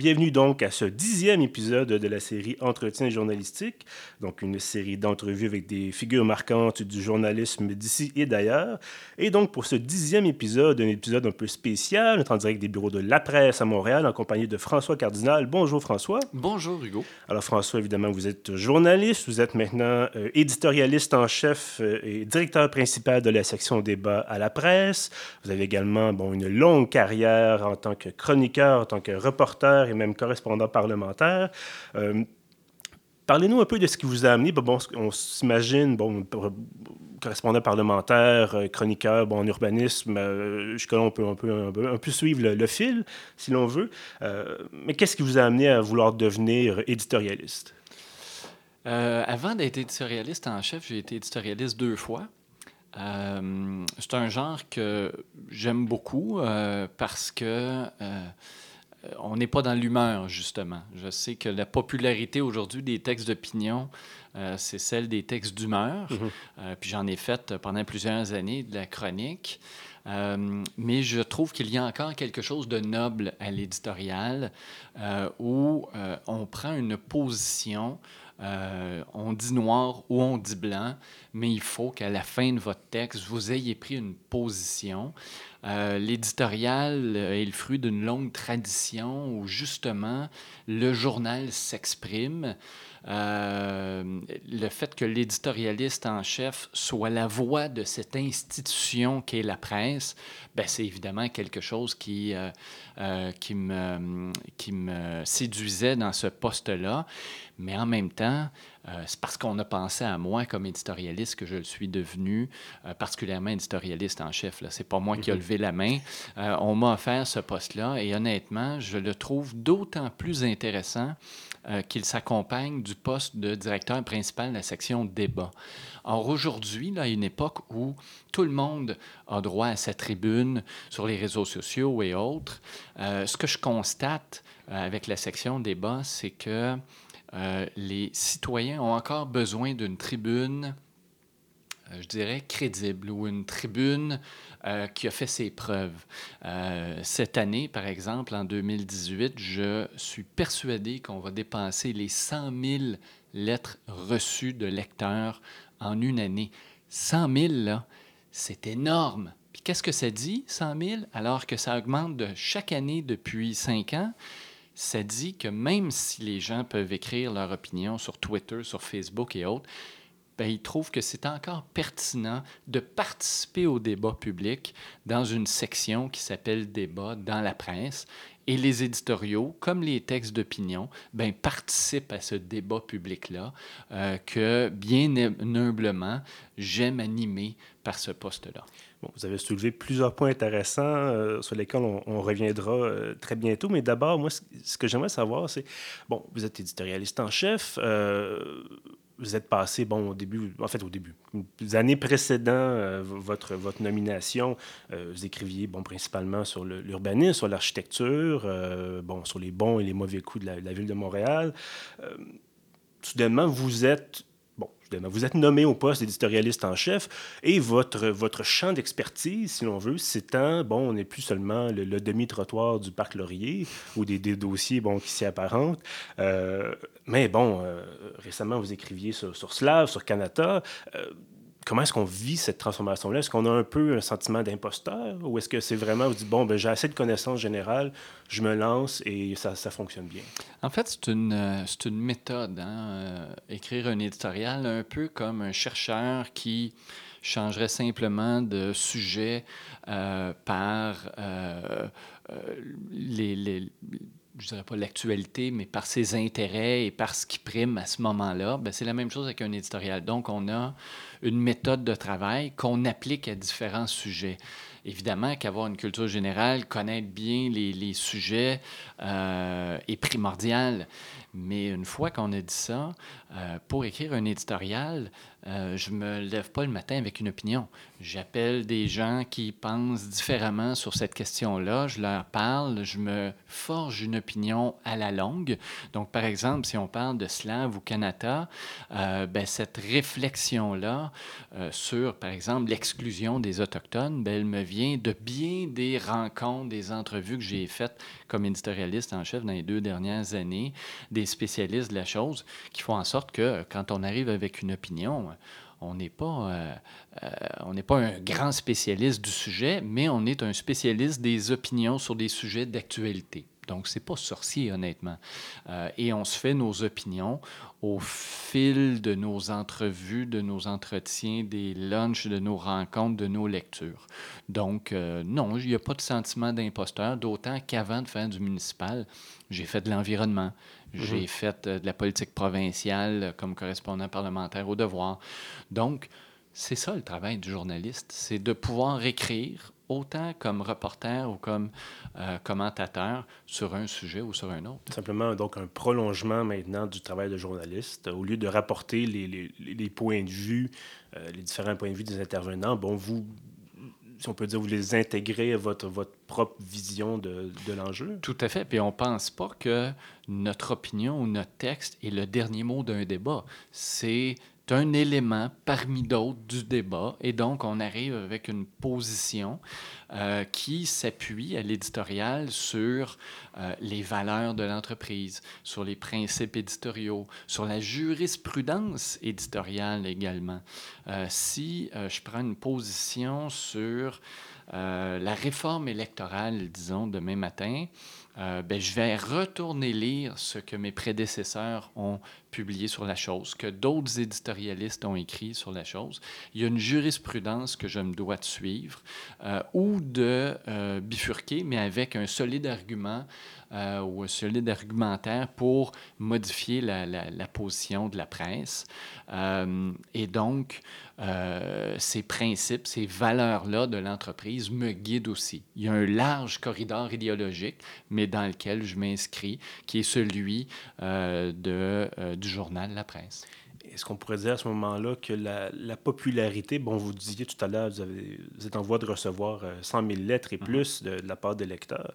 Bienvenue donc à ce dixième épisode de la série Entretien journalistique, donc une série d'entrevues avec des figures marquantes du journalisme d'ici et d'ailleurs. Et donc pour ce dixième épisode, un épisode un peu spécial, notre en direct des bureaux de La Presse à Montréal en compagnie de François Cardinal. Bonjour François. Bonjour Hugo. Alors François, évidemment, vous êtes journaliste, vous êtes maintenant euh, éditorialiste en chef euh, et directeur principal de la section débat à La Presse. Vous avez également bon, une longue carrière en tant que chroniqueur, en tant que reporter et même correspondant parlementaire. Euh, parlez-nous un peu de ce qui vous a amené. Bon, on s'imagine, bon, correspondant parlementaire, euh, chroniqueur, bon, en urbanisme, euh, jusque-là, on peut, un peu suivre le, fil, si l'on veut. mais qu'est-ce qui vous a amené à vouloir devenir éditorialiste? avant d'être éditorialiste en chef, j'ai été éditorialiste deux fois. c'est un genre que j'aime beaucoup parce que euh, on n'est pas dans l'humeur, justement. Je sais que la popularité aujourd'hui des textes d'opinion, euh, c'est celle des textes d'humeur. Mhm. Euh, puis j'en ai fait pendant plusieurs années de la chronique. mais je trouve qu'il y a encore quelque chose de noble à l'éditorial où on prend une position on dit noir ou on dit blanc, mais il faut qu'à la fin de votre texte, vous ayez pris une position. Euh, l'éditorial est le fruit d'une longue tradition où justement le journal s'exprime. Euh, le fait que l'éditorialiste en chef soit la voix de cette institution qu'est la presse, ben, c'est évidemment quelque chose qui, euh, qui, me, qui me séduisait dans ce poste-là. Mais en même temps, euh, c'est parce qu'on a pensé à moi comme éditorialiste que je le suis devenu, euh, particulièrement éditorialiste en chef. Ce n'est pas moi qui ai mhm. levé la main. Euh, on m'a offert ce poste-là et honnêtement, je le trouve d'autant plus intéressant qu'il s'accompagne du poste de directeur principal de la section débat. Or, aujourd'hui, à une époque où tout le monde a droit à sa tribune sur les réseaux sociaux et autres, ce que je constate avec la section débat, c'est que euh, les citoyens ont encore besoin d'une tribune, euh, je dirais, crédible ou une tribune euh, qui a fait ses preuves. cette année, par exemple, en 2018, je suis persuadé qu'on va dépenser les 100 000 lettres reçues de lecteurs en une année. 100 000, là, c'est énorme. Qu'est-ce que ça dit, 100 000, alors que ça augmente de chaque année depuis cinq ans? Ça dit que même si les gens peuvent écrire leur opinion sur Twitter, sur Facebook et autres, ben, ils trouvent que c'est encore pertinent de participer au débat public dans une section qui s'appelle Débat dans la presse. Et les éditoriaux, comme les textes d'opinion, ben, participent à ce débat public-là euh, que, bien humblement, j'aime animer par ce poste-là vous avez soulevé plusieurs points intéressants euh, sur lesquels on, reviendra euh, très bientôt. Mais d'abord, moi, ce, que j'aimerais savoir, c'est, bon, vous êtes éditorialiste en chef. Vous êtes passé, bon, au début, en fait, au début, les années précédant votre, votre nomination, vous écriviez, bon, principalement sur l'urbanisme, sur l'architecture, bon, sur les bons et les mauvais coups de la ville de Montréal. soudainement, vous êtes vous êtes nommé au poste d'éditorialiste en chef et votre, votre champ d'expertise, si l'on veut, s'étend, bon, on n'est plus seulement le, demi-trottoir du parc Laurier ou des, dossiers bon, qui s'y apparentent. Euh, mais bon, euh, récemment, vous écriviez sur, sur Slav, sur Canada. Euh, comment est-ce qu'on vit cette transformation-là? Est-ce qu'on a un peu un sentiment d'imposteur ou est-ce que c'est vraiment, vous dites, bon, ben, j'ai assez de connaissances générales, je me lance et ça, ça fonctionne bien? En fait, c'est une, euh, c'est une méthode, hein? Euh, écrire un éditorial un peu comme un chercheur qui changerait simplement de sujet euh, par les, les je dirais pas l'actualité, mais par ses intérêts et par ce qui prime à ce moment-là, ben c'est la même chose avec un éditorial. Donc, on a une méthode de travail qu'on applique à différents sujets. Évidemment qu'avoir une culture générale, connaître bien les, sujets euh, est primordial. Mais une fois qu'on a dit ça, euh, pour écrire un éditorial, euh, je me lève pas le matin avec une opinion. J'appelle des gens qui pensent différemment sur cette question-là, je leur parle, je me forge une opinion à la longue. Donc, par exemple, si on parle de Slave ou Kanata, euh, ben, cette réflexion-là sur, par exemple, l'exclusion des Autochtones, ben, elle me vient de bien des rencontres, des entrevues que j'ai faites comme éditorialiste en chef dans les deux dernières années, des spécialistes de la chose, qui font en sorte que quand on arrive avec une opinion, on n'est pas, euh, euh, pas un grand spécialiste du sujet, mais on est un spécialiste des opinions sur des sujets d'actualité. Donc, c'est pas sorcier, honnêtement. Euh, et on se fait nos opinions au fil de nos entrevues, de nos entretiens, des lunchs, de nos rencontres, de nos lectures. Donc, non, il n'y a pas de sentiment d'imposteur, d'autant qu'avant de faire du municipal, j'ai fait de l'environnement, j'ai mhm. fait euh, de la politique provinciale euh, comme correspondant parlementaire au devoir. Donc, c'est ça le travail du journaliste, c'est de pouvoir écrire autant comme reporter ou comme euh, commentateur sur un sujet ou sur un autre. Simplement, donc, un prolongement maintenant du travail de journaliste. Au lieu de rapporter les, les, les points de vue, les différents points de vue des intervenants, bon, vous si on peut dire, vous les intégrez à votre, votre propre vision de, de l'enjeu? Tout à fait. Puis on ne pense pas que notre opinion ou notre texte est le dernier mot d'un débat. C'est un élément parmi d'autres du débat. Et donc, on arrive avec une position euh, qui s'appuie à l'éditorial sur euh, les valeurs de l'entreprise, sur les principes éditoriaux, sur la jurisprudence éditoriale également. Euh, si je prends une position sur la réforme électorale, disons, demain matin, ben, je vais retourner lire ce que mes prédécesseurs ont publié sur la chose, que d'autres éditorialistes ont écrit sur la chose. Il y a une jurisprudence que je me dois de suivre euh, ou de euh, bifurquer, mais avec un solide argument euh, ou un solide argumentaire pour modifier la, la, position de la presse. Et donc, ces principes, ces valeurs-là de l'entreprise me guident aussi. Il y a un large corridor idéologique, mais dans lequel je m'inscris, qui est celui de, du journal La Presse. Est-ce qu'on pourrait dire à ce moment-là que la, la, popularité, bon, vous disiez tout à l'heure, vous, vous, êtes en voie de recevoir 100 000 lettres et mm-hmm. plus de, de, la part des lecteurs.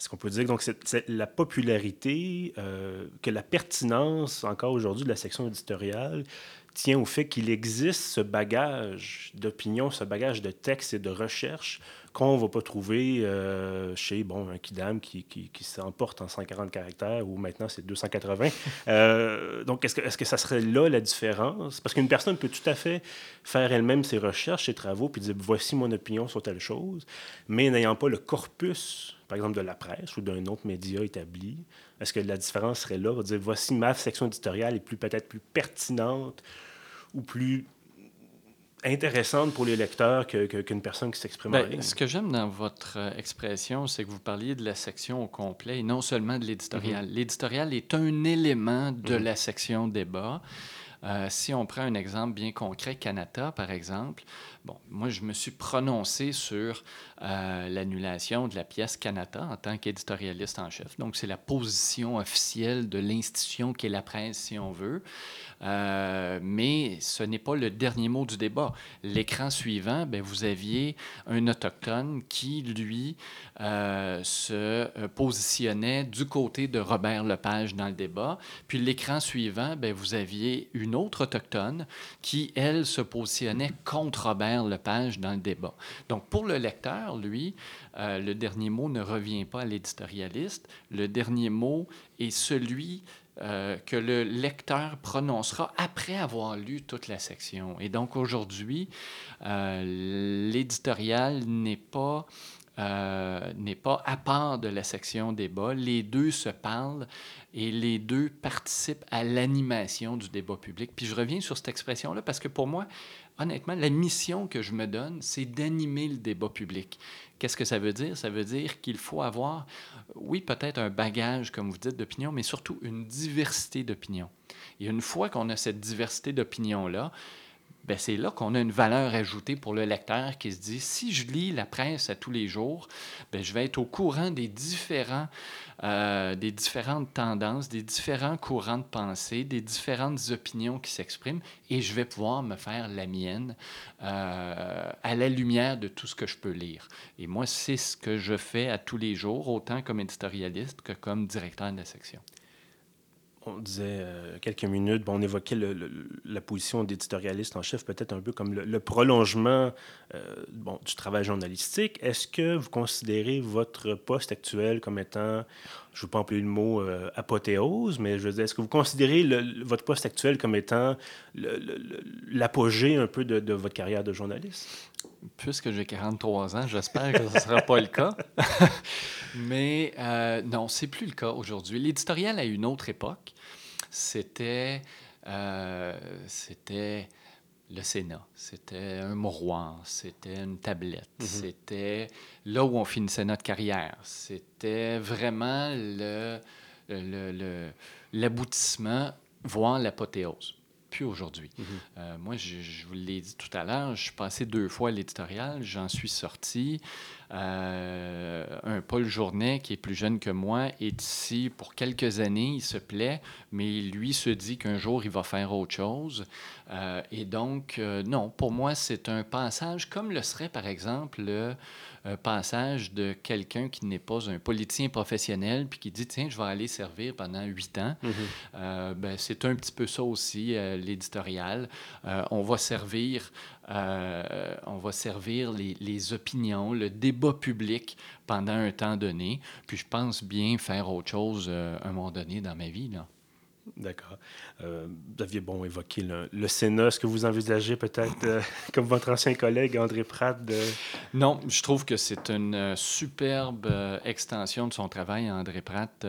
Est-ce qu'on peut dire donc c'est la popularité, euh, que la pertinence encore aujourd'hui de la section éditoriale tient au fait qu'il existe ce bagage d'opinion, ce bagage de texte et de recherche qu'on ne va pas trouver euh, chez bon, un Kidam qui, s'emporte en 140 caractères ou maintenant c'est 280. Euh, donc, est-ce que, ça serait là la différence? Parce qu'une personne peut tout à fait faire elle-même ses recherches, ses travaux, puis dire voici mon opinion sur telle chose, mais n'ayant pas le corpus, par exemple, de la presse ou d'un autre média établi. Est-ce que la différence serait là? dire voici ma section éditoriale est plus peut-être plus pertinente ou plus intéressante pour les lecteurs qu'une que, personne qui s'exprime ben, Ce que j'aime dans votre euh, expression, c'est que vous parliez de la section au complet et non seulement de l'éditorial. Mm-hmm. L'éditorial est un élément de mm-hmm. la section débat. Euh, si on prend un exemple bien concret, Canada, par exemple, bon, moi, je me suis prononcé sur euh, l'annulation de la pièce Canada en tant qu'éditorialiste en chef. Donc, c'est la position officielle de l'institution qui est la presse, si on veut. Euh, mais ce n'est pas le dernier mot du débat. L'écran suivant, ben, vous aviez un autochtone qui, lui, euh, se euh, positionnait du côté de Robert Lepage dans le débat. Puis l'écran suivant, ben, vous aviez une autre autochtone qui, elle, se positionnait contre Robert Lepage dans le débat. Donc, pour le lecteur, lui, le dernier mot ne revient pas à l'éditorialiste. Le dernier mot est celui euh, que le lecteur prononcera après avoir lu toute la section. Et donc aujourd'hui, euh, l'éditorial n'est pas, euh, n'est pas à part de la section débat. Les deux se parlent et les deux participent à l'animation du débat public. Puis je reviens sur cette expression-là parce que pour moi, honnêtement, la mission que je me donne, c'est d'animer le débat public. Qu'est-ce que ça veut dire? Ça veut dire qu'il faut avoir, oui, peut-être un bagage, comme vous dites, d'opinion, mais surtout une diversité d'opinions. Et une fois qu'on a cette diversité d'opinions-là, c'est là qu'on a une valeur ajoutée pour le lecteur qui se dit, si je lis la presse à tous les jours, ben je vais être au courant des, différents, euh, des différentes tendances, des différents courants de pensée, des différentes opinions qui s'expriment, et je vais pouvoir me faire la mienne euh, à la lumière de tout ce que je peux lire. Et moi, c'est ce que je fais à tous les jours, autant comme éditorialiste que comme directeur de la section on disait euh, quelques minutes, on évoquait la position d'éditorialiste en chef, peut-être un peu comme le, prolongement euh, du travail journalistique. Est-ce que vous considérez votre poste actuel comme étant, je ne veux pas employer le mot euh, apothéose, mais je veux dire, est-ce que vous considérez votre poste actuel comme étant l'apogée un peu de, votre carrière de journaliste? Puisque j'ai 43 ans, j'espère que ce ne sera pas le cas. Mais euh, non, c'est plus le cas aujourd'hui. L'éditorial à une autre époque, c'était euh, c'était le Sénat, c'était un mouroir, c'était une tablette, mm-hmm. c'était là où on finissait notre carrière. C'était vraiment l'aboutissement, le, voire l'apothéose plus aujourd'hui. Mhm. Euh, moi, je, vous l'ai dit tout à l'heure, je suis passé deux fois à l'éditorial, j'en suis sorti. Euh, un Paul Journet, qui est plus jeune que moi, est ici pour quelques années, il se plaît, mais lui se dit qu'un jour, il va faire autre chose. Euh, et donc, non, pour moi, c'est un passage comme le serait, par exemple, le passage de quelqu'un qui n'est pas un politicien professionnel puis qui dit tiens je vais aller servir pendant huit ans mhm. euh, ben, c'est un petit peu ça aussi euh, l'éditorial euh, on va servir on va servir les, opinions le débat public pendant un temps donné puis je pense bien faire autre chose à un moment donné dans ma vie là. D'accord. Euh, vous aviez bon évoqué le, Sénat. Est-ce que vous envisagez peut-être, euh, comme votre ancien collègue André Pratt, de... Non, je trouve que c'est une euh, superbe extension de son travail. André Pratt,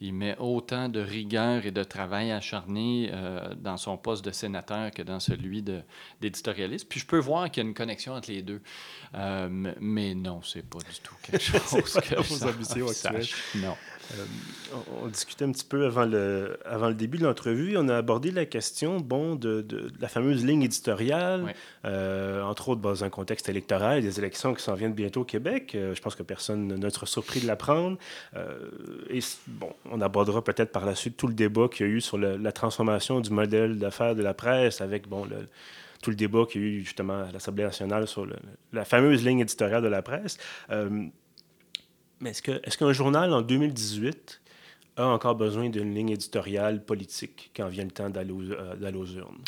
il met autant de rigueur et de travail acharné dans son poste de sénateur que dans celui d'éditorialiste. Puis je peux voir qu'il y a une connexion entre les deux. mais non, c'est pas du tout quelque chose que vos ambitions actuelles. Non. Euh, on, discutait un petit peu avant le, avant le début de l'entrevue. On a abordé la question bon, de, de, la fameuse ligne éditoriale, euh, entre autres dans un contexte électoral, des élections qui s'en viennent bientôt au Québec. Euh, je pense que personne ne sera surpris de l'apprendre. et bon, on abordera peut-être par la suite tout le débat qu'il y a eu sur la transformation du modèle d'affaires de la presse avec bon, le, tout le débat qu'il y a eu justement à l'Assemblée nationale sur la fameuse ligne éditoriale de la presse. Mais est-ce qu'un est qu'un journal en 2018 a encore besoin d'une ligne éditoriale politique quand vient le temps d'aller aux, euh, urnes?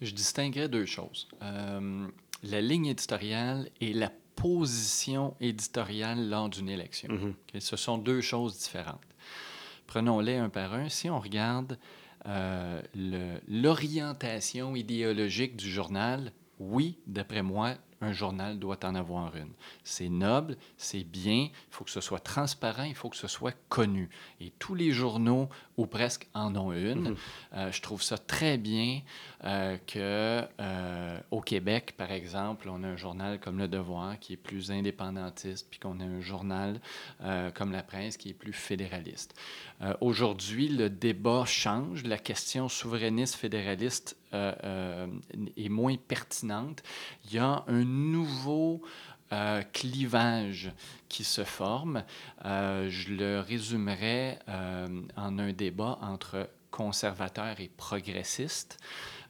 Je distinguerais deux choses. Euh, la ligne éditoriale et la position éditoriale lors d'une élection. Mm-hmm. Ce sont deux choses différentes. Prenons-les un par un. Si on regarde euh, l'orientation idéologique du journal, oui, d'après moi, un journal doit en avoir une. C'est noble, c'est bien, il faut que ce soit transparent, il faut que ce soit connu. Et tous les journaux, ou presque, en ont une. Mhm. Euh, je trouve ça très bien euh, que euh, au Québec, par exemple, on a un journal comme Le Devoir qui est plus indépendantiste, puis qu'on a un journal comme La Presse qui est plus fédéraliste. Aujourd'hui, le débat change. La question souverainiste-fédéraliste est moins pertinente. Il y a un nouveau euh, clivage qui se forme. Euh, je le résumerai euh, en un débat entre conservateurs et progressistes.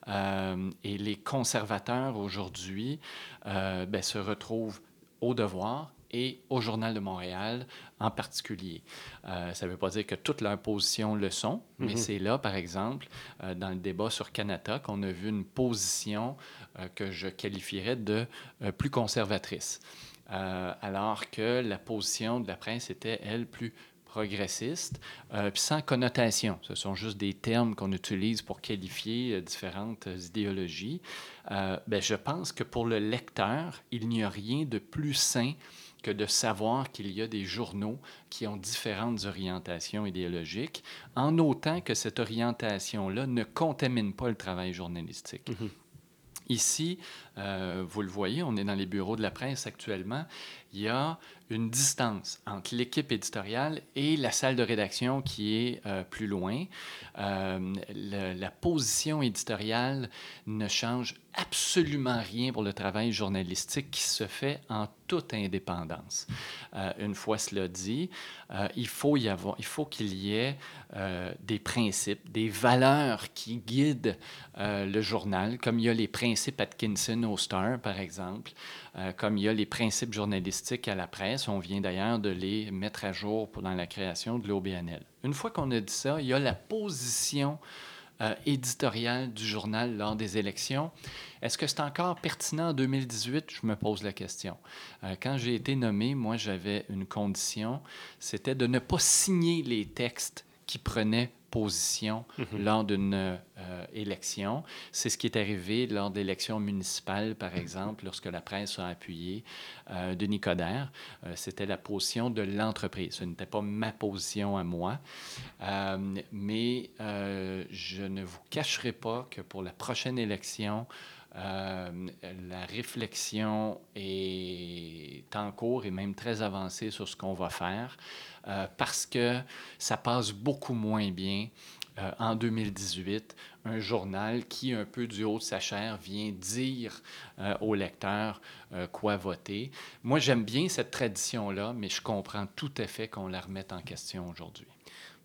et les conservateurs aujourd'hui ben, se retrouvent au devoir et au Journal de Montréal en particulier. Euh, ça ne veut pas dire que toutes leurs positions le sont, mais mhm. c'est là, par exemple, euh, dans le débat sur Canada, qu'on a vu une position euh, que je qualifierais de plus conservatrice. alors que la position de la presse était, elle, plus progressiste, puis sans connotation. Ce sont juste des termes qu'on utilise pour qualifier différentes idéologies. ben, je pense que pour le lecteur, il n'y a rien de plus sain que de savoir qu'il y a des journaux qui ont différentes orientations idéologiques, en autant que cette orientation-là ne contamine pas le travail journalistique. Mhm. Ici, euh, vous le voyez, on est dans les bureaux de la presse actuellement, il y a une distance entre l'équipe éditoriale et la salle de rédaction qui est euh, plus loin. Euh, la position éditoriale ne change absolument rien pour le travail journalistique qui se fait en toute indépendance. Euh, une fois cela dit, il faut y avoir, il faut qu'il y ait des principes, des valeurs qui guident le journal, comme il y a les principes Atkinson au Star, par exemple, comme il y a les principes journalistiques à la presse. On vient d'ailleurs de les mettre à jour dans la création de l'OBNL. Une fois qu'on a dit ça, il y a la position euh, éditoriale du journal lors des élections. Est-ce que c'est encore pertinent en 2018? Je me pose la question. Euh, quand j'ai été nommé, moi, j'avais une condition, c'était de ne pas signer les textes qui prenaient mhm. lors d'une euh, élection. C'est ce qui est arrivé lors d'élections municipales, par exemple, lorsque la presse a appuyé euh, Denis Coderre. Euh, C'était la position de l'entreprise. Ce n'était pas ma position à moi. Euh, mais je ne vous cacherai pas que pour la prochaine élection, la réflexion est en cours et même très avancée sur ce qu'on va faire. Euh, parce que ça passe beaucoup moins bien euh, en 2018, un journal qui, un peu du haut de sa chair, vient dire euh, aux lecteurs quoi voter. Moi, j'aime bien cette tradition-là, mais je comprends tout à fait qu'on la remette en question aujourd'hui.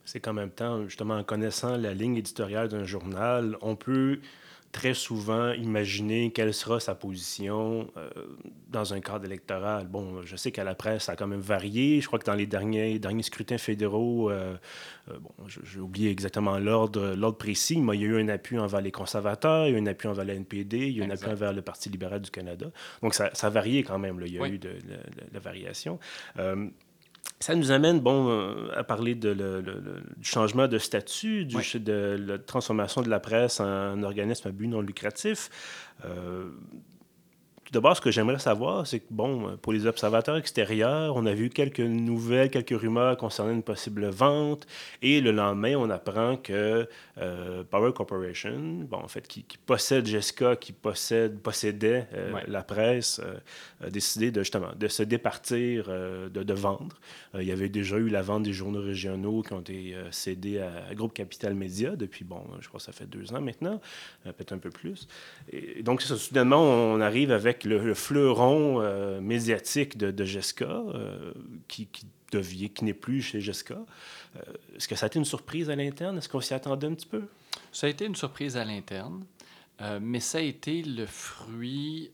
C'est qu'en même temps, justement, en connaissant la ligne éditoriale d'un journal, on peut très souvent imaginer quelle sera sa position euh, dans un cadre électoral. Bon, je sais qu'à la presse, ça a quand même varié. Je crois que dans les derniers, derniers scrutins fédéraux, euh, euh, bon, j'ai oublié exactement l'ordre, l'ordre précis, mais il y a eu un appui envers les conservateurs, il y a eu un appui envers la NPD, il y a eu un appui envers le Parti libéral du Canada. Donc, ça, ça a varié quand même. Là. Il y a eu de, la variation. Ça nous amène, bon, euh, à parler de du changement de statut, du, de la transformation de la presse en organisme à but non lucratif. Euh, d'abord, ce que j'aimerais savoir, c'est que, bon, pour les observateurs extérieurs, on a vu quelques nouvelles, quelques rumeurs concernant une possible vente. Et le lendemain, on apprend que euh, Power Corporation, bon, en fait, qui, possède Jessica, qui possède, possédait euh, la presse, euh, a décidé de, justement, de se départir, de, de, vendre. il y avait déjà eu la vente des journaux régionaux qui ont été cédés à, Groupe Capital Média depuis, bon, je crois que ça fait deux ans maintenant, peut-être un peu plus. Et donc, ça, soudainement, on arrive avec le, fleuron euh, médiatique de, de Jessica, euh, qui, qui, devient, qui n'est plus chez Jessica. Euh, est-ce que ça a été une surprise à l'interne? Est-ce qu'on s'y attendait un petit peu? Ça a été une surprise à l'interne. mais ça a été le fruit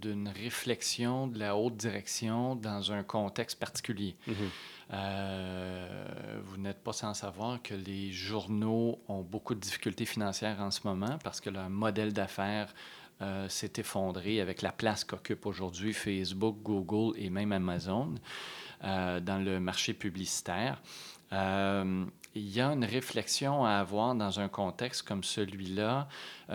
d'une réflexion de la haute direction dans un contexte particulier. Mm-hmm. vous n'êtes pas sans savoir que les journaux ont beaucoup de difficultés financières en ce moment parce que leur modèle d'affaires euh, s'est effondré avec la place qu'occupent aujourd'hui Facebook, Google et même Amazon euh, dans le marché publicitaire. Euh, il y a une réflexion à avoir dans un contexte comme celui-là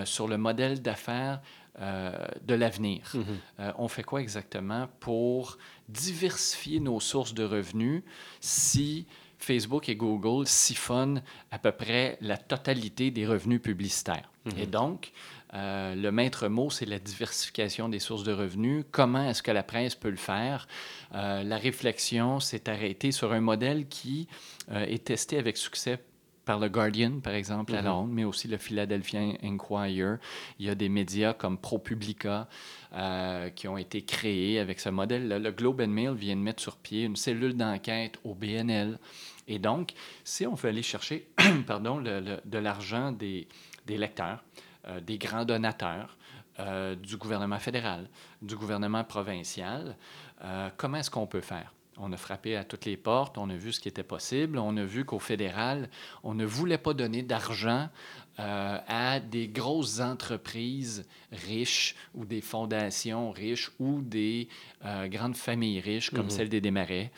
sur le modèle d'affaires de l'avenir. Mm-hmm. on fait quoi exactement pour diversifier nos sources de revenus si Facebook et Google siphonnent à peu près la totalité des revenus publicitaires? Mm-hmm. Et donc, euh, le maître mot, c'est la diversification des sources de revenus. Comment est-ce que la presse peut le faire? Euh, la réflexion s'est arrêtée sur un modèle qui euh, est testé avec succès par le Guardian, par exemple, à mm-hmm. Londres, mais aussi le Philadelphia Inquirer. Il y a des médias comme ProPublica qui ont été créés avec ce modèle. Le Globe and Mail vient de mettre sur pied une cellule d'enquête au BNL. Et donc, si on veut aller chercher pardon, de l'argent des, des lecteurs, euh, des grands donateurs euh, du gouvernement fédéral, du gouvernement provincial. Euh, comment est-ce qu'on peut faire? On a frappé à toutes les portes, on a vu ce qui était possible, on a vu qu'au fédéral, on ne voulait pas donner d'argent à des grosses entreprises riches ou des fondations riches ou des grandes familles riches comme mm-hmm. celle des Desmarais.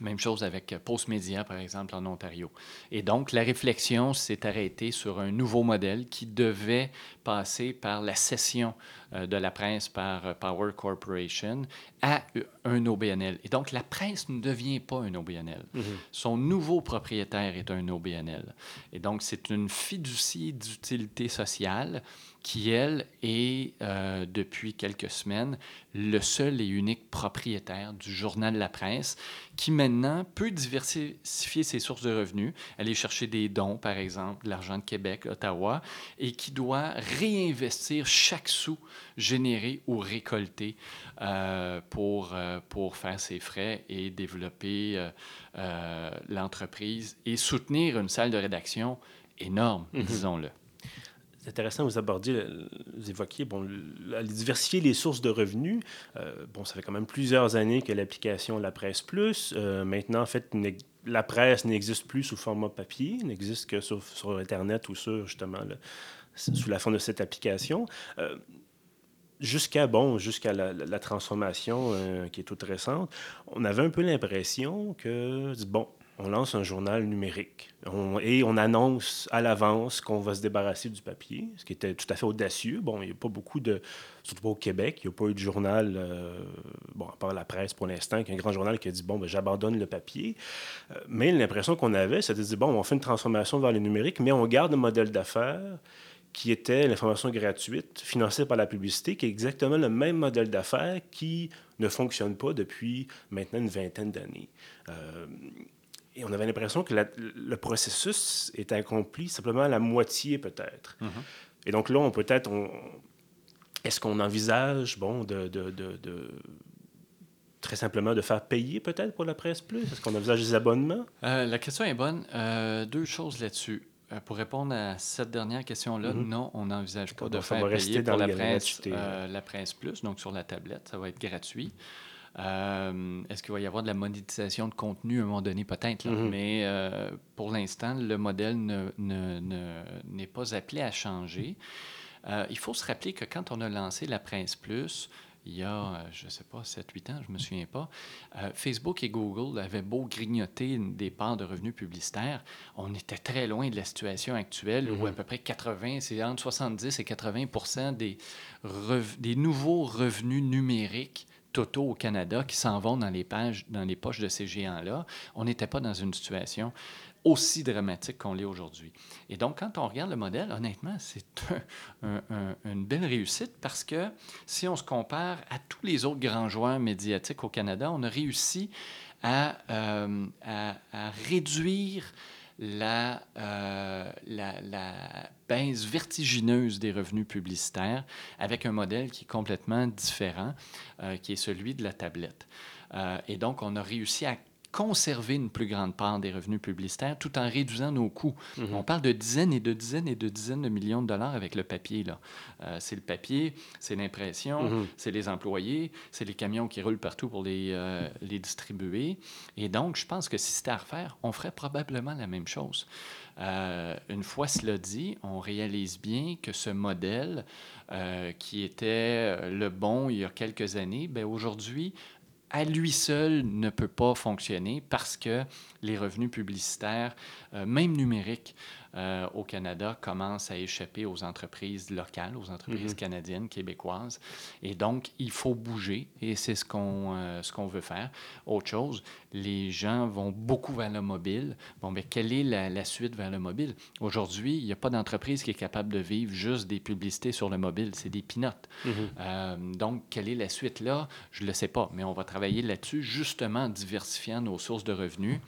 Même chose avec Postmedia, par exemple, en Ontario. Et donc, la réflexion s'est arrêtée sur un nouveau modèle qui devait passer par la cession euh, de la presse par Power Corporation à un OBNL. Et donc, la presse ne devient pas un OBNL. Mhm. Son nouveau propriétaire est un OBNL. Et donc, c'est une fiducie d'utilité sociale qui, elle, est, euh, depuis quelques semaines, le seul et unique propriétaire du journal La Presse, qui maintenant peut diversifier ses sources de revenus, aller chercher des dons, par exemple, l'argent de Québec, Ottawa, et qui doit réinvestir chaque sou généré ou récolté euh, pour, euh, pour faire ses frais et développer l'entreprise et soutenir une salle de rédaction énorme, mhm. disons-le. C'est intéressant, vous abordiez, vous évoquiez, bon, diversifier les sources de revenus. Euh, bon, ça fait quand même plusieurs années que l'application La Presse Plus, euh, maintenant, en fait, la presse n'existe plus sous format papier, n'existe que sur, sur, Internet ou sur, justement, sous la forme de cette application. Euh, jusqu'à bon, jusqu'à la, transformation qui est toute récente, on avait un peu l'impression que, bon, on lance un journal numérique et on annonce à l'avance qu'on va se débarrasser du papier, ce qui était tout à fait audacieux. Bon, il n'y a pas beaucoup de, surtout pas au Québec, il n'y a pas eu de journal, euh, bon, à part la presse pour l'instant, qu'un grand journal qui a dit, bon, ben, j'abandonne le papier. Euh, mais l'impression qu'on avait, c'était de dire, bon, on fait une transformation vers le numérique, mais on garde le modèle d'affaires qui était l'information gratuite financée par la publicité, qui est exactement le même modèle d'affaires qui ne fonctionne pas depuis maintenant une vingtaine d'années. Euh, et on avait l'impression que le processus est accompli simplement à la moitié, peut-être. Mhm. Et donc là, on peut-être. Est-ce qu'on envisage, bon, de, de, de, très simplement de faire payer peut-être pour la presse plus? Est-ce qu'on envisage des abonnements? Euh, la question est bonne. Euh, deux choses là-dessus. Euh, pour répondre à cette dernière question-là, mhm. non, on n'envisage pas de faire payer pour la presse, la presse plus, donc sur la tablette, ça va être gratuit. Euh, est-ce qu'il va y avoir de la monétisation de contenu à un moment donné? Peut-être, mm-hmm. mais euh, pour l'instant, le modèle n'est ne, ne, pas appelé à changer. Euh, il faut se rappeler que quand on a lancé la Prince Plus, il y a, je ne sais pas, 7-8 ans, je ne me souviens pas, Facebook et Google avaient beau grignoter des parts de revenus publicitaires, on était très loin de la situation actuelle où mm-hmm. à peu près 80, c'est entre 70 et 80 des, des nouveaux revenus numériques totaux au Canada qui s'en vont dans les, pages, dans les poches de ces géants-là. On n'était pas dans une situation aussi dramatique qu'on l'est aujourd'hui. Et donc, quand on regarde le modèle, honnêtement, c'est une belle réussite parce que si on se compare à tous les autres grands joueurs médiatiques au Canada, on a réussi à, euh, réduire la, euh, baisse vertigineuse des revenus publicitaires avec un modèle qui est complètement différent, euh, qui est celui de la tablette. Euh, et donc, on a réussi à conserver une plus grande part des revenus publicitaires tout en réduisant nos coûts. Mhm. On parle de dizaines et de dizaines et de dizaines de millions de dollars avec le papier. Là. Euh, c'est le papier, c'est l'impression, mhm. c'est les employés, c'est les camions qui roulent partout pour les, euh, les distribuer. Et donc, je pense que si c'était à refaire, on ferait probablement la même chose. Euh, une fois cela dit, on réalise bien que ce modèle qui était le bon il y a quelques années, ben aujourd'hui, à lui seul ne peut pas fonctionner parce que les revenus publicitaires, euh, même numériques, euh, au Canada commencent à échapper aux entreprises locales, aux entreprises mhm. canadiennes, québécoises. Et donc, il faut bouger et c'est ce qu'on euh, ce qu'on veut faire. Autre chose, les gens vont beaucoup vers le mobile. Bon, mais quelle est la, suite vers le mobile? Aujourd'hui, il n'y a pas d'entreprise qui est capable de vivre juste des publicités sur le mobile. C'est des pinottes. Mhm. donc, quelle est la suite? Là? Je ne le sais pas, mais on va travailler là-dessus, justement en diversifiant nos sources de revenus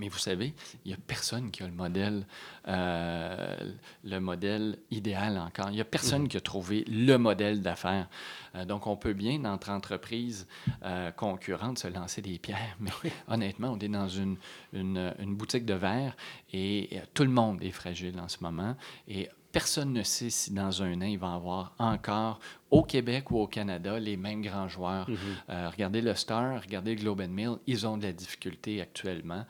mais vous savez, il n'y a personne qui a le modèle, euh, le modèle idéal encore. Il n'y a personne qui a trouvé le modèle d'affaires. Euh, donc, on peut bien, entre entreprises euh, concurrentes, se lancer des pierres. Mais honnêtement, on est dans une, une, une boutique de verre et, et, tout le monde est fragile en ce moment. Et personne ne sait si dans un an, il va y avoir encore au Québec ou au Canada les mêmes grands joueurs. Mhm. Euh, regardez le Star, regardez le Globe and Mail, ils ont de la difficulté actuellement.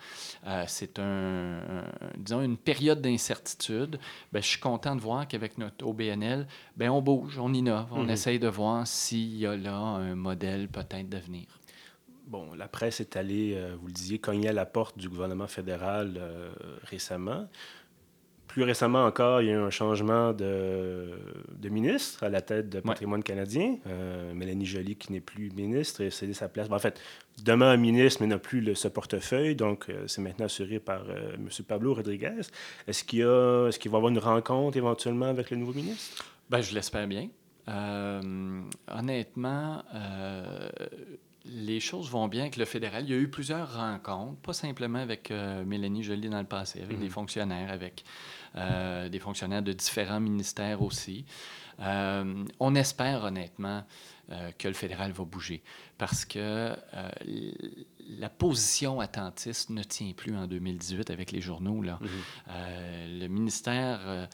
Euh, c'est un, disons une période d'incertitude. Ben, je suis content de voir qu'avec notre OBNL, ben, on bouge, on innove, on mhm. essaye de voir s'il y a là un modèle peut-être d'avenir. Bon, la presse est allée, euh, vous le disiez, cogner à la porte du gouvernement fédéral récemment plus récemment encore, il y a eu un changement de, de ministre à la tête de Patrimoine canadien. Euh, Mélanie Joly, qui n'est plus ministre, a cédé sa place. en fait, demeure ministre, mais n'a plus le, ce portefeuille. Donc, euh, c'est maintenant assuré par euh, M. Pablo Rodriguez. Est-ce qu'il, y a, est-ce qu'il va y avoir une rencontre éventuellement avec le nouveau ministre? Ben, je l'espère bien. honnêtement, les choses vont bien avec le fédéral. Il y a eu plusieurs rencontres, pas simplement avec euh, Mélanie Joly dans le passé, avec des mhm. fonctionnaires, avec des fonctionnaires de différents ministères aussi. Euh, on espère honnêtement que le fédéral va bouger parce que la position attentiste ne tient plus en 2018 avec les journaux. Là. Mhm. le ministère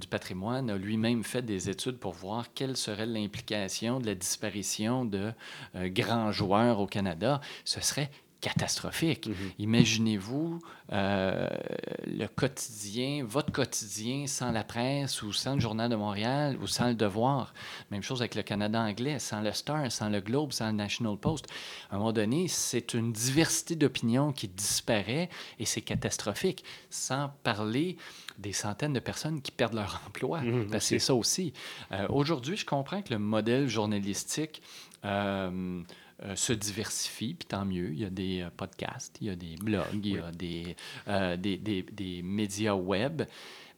du patrimoine a lui-même fait des études pour voir quelle serait l'implication de la disparition de grands joueurs au Canada. Ce serait catastrophique. Mhm. Imaginez-vous euh, le quotidien, votre quotidien sans la presse ou sans le Journal de Montréal ou sans le Devoir. Même chose avec le Canada anglais, sans le Star, sans le Globe, sans le National Post. À un moment donné, c'est une diversité d'opinions qui disparaît et c'est catastrophique, sans parler des centaines de personnes qui perdent leur emploi. Mhm, c'est ça aussi. Euh, aujourd'hui, je comprends que le modèle journalistique... Euh, euh, se diversifie, puis tant mieux. Il y a des euh, podcasts, il y a des blogs, il y a des, euh, des, des, des, médias web.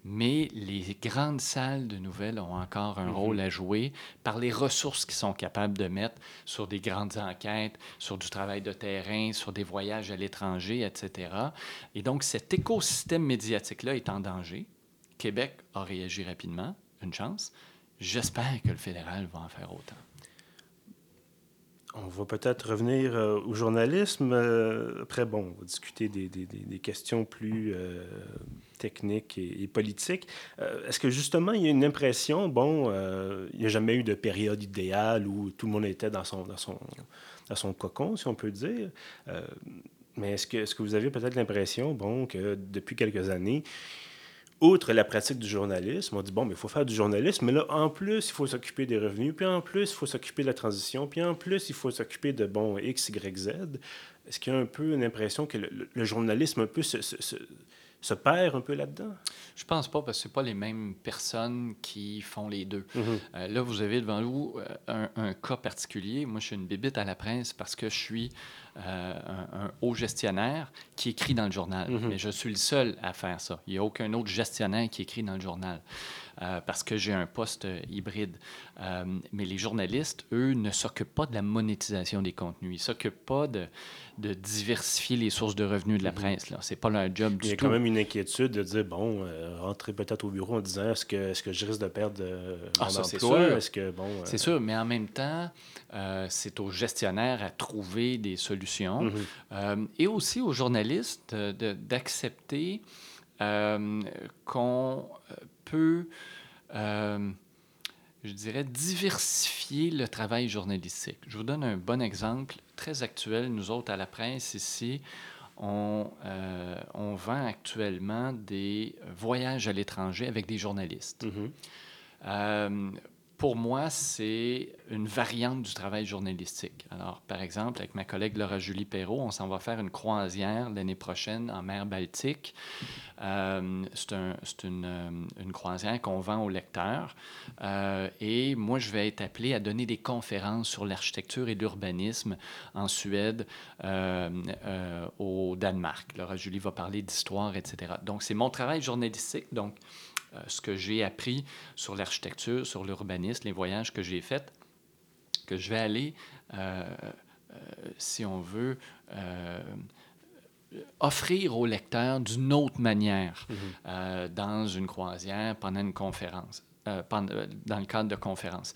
Mais les grandes salles de nouvelles ont encore un mm-hmm. rôle à jouer par les ressources qu'ils sont capables de mettre sur des grandes enquêtes, sur du travail de terrain, sur des voyages à l'étranger, etc. Et donc, cet écosystème médiatique-là est en danger. Québec a réagi rapidement, une chance. J'espère que le fédéral va en faire autant. On va peut-être revenir euh, au journalisme. Euh, après, bon, on va discuter des, des, des questions plus euh, techniques et, politiques. Est-ce que justement, il y a une impression, bon, il n'y a jamais eu de période idéale où tout le monde était dans son, dans son, dans son cocon, si on peut dire? mais est-ce que, est -ce que vous avez peut-être l'impression, bon, que depuis quelques années, outre la pratique du journalisme, on dit, bon, mais il faut faire du journalisme, mais là, en plus, il faut s'occuper des revenus, puis en plus, il faut s'occuper de la transition, puis en plus, il faut s'occuper de, bon, X, Y, Z. Est-ce qu'il y a un peu une impression que le, journalisme un peu se, se perd un peu là-dedans? Je pense pas, parce que ce pas les mêmes personnes qui font les deux. Mm-hmm. Euh, là, vous avez devant vous euh, un, cas particulier. Moi, je suis une bébite à la presse parce que je suis euh, un, haut gestionnaire qui écrit dans le journal. Mm-hmm. Mais je suis le seul à faire ça. Il n'y a aucun autre gestionnaire qui écrit dans le journal. Euh, parce que j'ai un poste hybride. Euh, mais les journalistes, eux, ne s'occupent pas de la monétisation des contenus. Ils ne s'occupent pas de, de, diversifier les sources de revenus de la mhm. presse. Ce n'est pas leur job du tout. Il y a quand même une inquiétude de dire, bon, rentrer peut-être au bureau en disant, est-ce que, est que je risque de perdre ah, mon ça, emploi? Est-ce que, bon... C'est sûr, mais en même temps, c'est aux gestionnaires à trouver des solutions mhm. et aussi aux journalistes d'accepter qu'on peut, euh, je dirais, diversifier le travail journalistique. Je vous donne un bon exemple très actuel. Nous autres, à la presse ici, on, euh, on vend actuellement des voyages à l'étranger avec des journalistes. Euh, pour moi, c'est une variante du travail journalistique. Alors, par exemple, avec ma collègue Laura Julie Perrault, on s'en va faire une croisière l'année prochaine en mer Baltique. Euh, c'est une, euh, une, croisière qu'on vend aux lecteurs. Euh, et moi, je vais être appelé à donner des conférences sur l'architecture et l'urbanisme en Suède, au Danemark. Laura Julie va parler d'histoire, etc. Donc, c'est mon travail journalistique. Donc, euh, ce que j'ai appris sur l'architecture, sur l'urbanisme, les voyages que j'ai faits, que je vais aller, euh, euh, si on veut, offrir aux lecteurs d'une autre manière mm-hmm. dans une croisière, pendant une conférence, pendant, dans le cadre de conférences.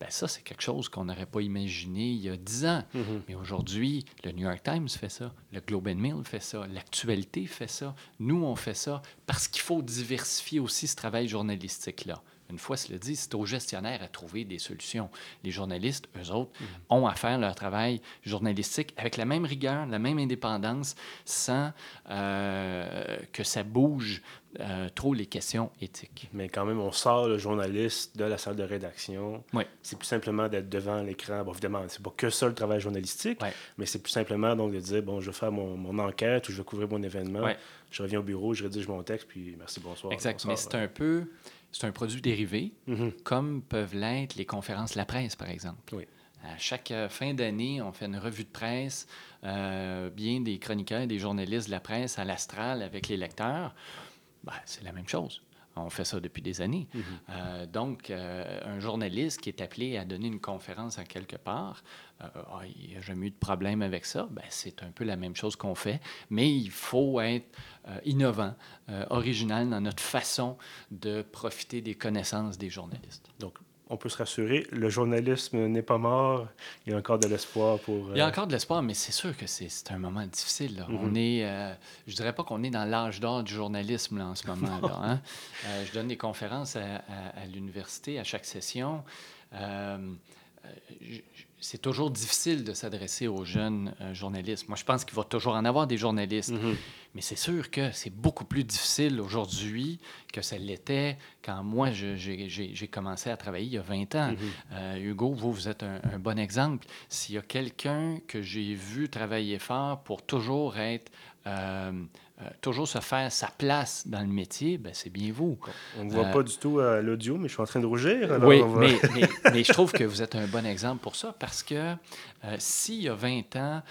Ben ça, c'est quelque chose qu'on n'aurait pas imaginé il y a dix ans. Mm-hmm. Mais aujourd'hui, le New York Times fait ça, le Globe and Mail fait ça, l'actualité fait ça, nous, on fait ça, parce qu'il faut diversifier aussi ce travail journalistique-là. Une fois cela dit, c'est aux gestionnaires à trouver des solutions. Les journalistes, eux autres, mm. ont à faire leur travail journalistique avec la même rigueur, la même indépendance, sans euh, que ça bouge euh, trop les questions éthiques. Mais quand même, on sort le journaliste de la salle de rédaction. Oui. C'est plus simplement d'être devant l'écran. Bon, évidemment, c'est pas que ça le travail journalistique, mais c'est plus simplement donc de dire bon, je vais faire mon, mon enquête ou je vais couvrir mon événement. Je reviens au bureau, je rédige mon texte, puis merci, bonsoir. Exact. mais c'est un peu, c'est un produit dérivé, mm-hmm. comme peuvent l'être les conférences de la presse, par exemple. Oui. À chaque euh, fin d'année, on fait une revue de presse, euh, bien des chroniqueurs, des journalistes de la presse à l'astral avec les lecteurs. Ben, c'est la même chose. On fait ça depuis des années. Mhm. Euh, donc, euh, un journaliste qui est appelé à donner une conférence à quelque part, euh, ah, il n'y a jamais eu de problème avec ça. Ben, c'est un peu la même chose qu'on fait, mais il faut être innovant, original dans notre façon de profiter des connaissances des journalistes. Donc, on peut se rassurer, le journalisme n'est pas mort. Il y a encore de l'espoir pour. Il y a euh, encore de l'espoir, mais c'est sûr que c'est un moment difficile. On mhm. est, euh, je dirais pas qu'on est dans l'âge d'or du journalisme là, en ce moment. là, hein. euh, je donne des conférences à, l'université à chaque session. Je, c'est toujours difficile de s'adresser aux jeunes euh, journalistes. Moi, je pense qu'il va toujours en avoir des journalistes. Mhm. Mais c'est sûr que c'est beaucoup plus difficile aujourd'hui que ça l'était quand moi, j'ai commencé à travailler il y a 20 ans. Mhm. Euh, Hugo, vous, vous êtes un, bon exemple. S'il y a quelqu'un que j'ai vu travailler fort pour toujours être euh, euh, toujours se faire sa place dans le métier, ben, c'est bien vous. On ne voit euh, pas du tout à l'audio, mais je suis en train de rougir. oui, mais, mais, je trouve que vous êtes un bon exemple pour ça parce que s'il y a 20 ans,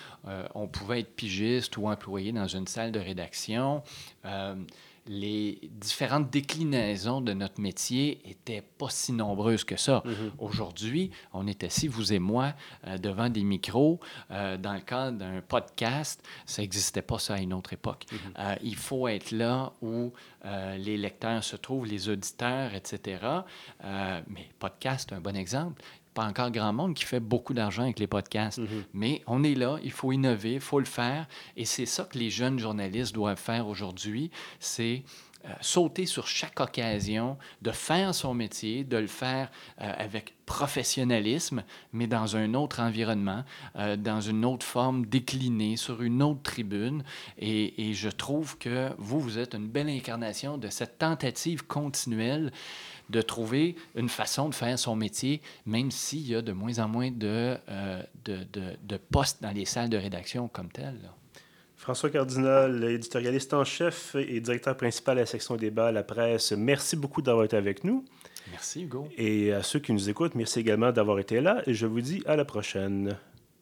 on pouvait être pigiste ou employé dans une salle de rédaction, les différentes déclinaisons de notre métier étaient pas si nombreuses que ça. Mm-hmm. Aujourd'hui, on est assis, vous et moi, euh, devant des micros, euh, dans le cadre d'un podcast. Ça n'existait pas ça à une autre époque. Mm-hmm. Euh, il faut être là où les lecteurs se trouvent, les auditeurs, etc. mais podcast, un bon exemple pas encore grand monde qui fait beaucoup d'argent avec les podcasts. Mm-hmm. Mais on est là, il faut innover, il faut le faire. Et c'est ça que les jeunes journalistes doivent faire aujourd'hui, c'est euh, sauter sur chaque occasion de faire son métier, de le faire euh, avec professionnalisme, mais dans un autre environnement, euh, dans une autre forme déclinée, sur une autre tribune. Et, et, je trouve que vous, vous êtes une belle incarnation de cette tentative continuelle de trouver une façon de faire son métier, même s'il y a de moins en moins de, de, de, postes dans les salles de rédaction comme telles. François Cardinal, éditorialiste en chef et directeur principal de la section débat à la presse, merci beaucoup d'avoir été avec nous. Merci Hugo. Et à ceux qui nous écoutent, merci également d'avoir été là et je vous dis à la prochaine.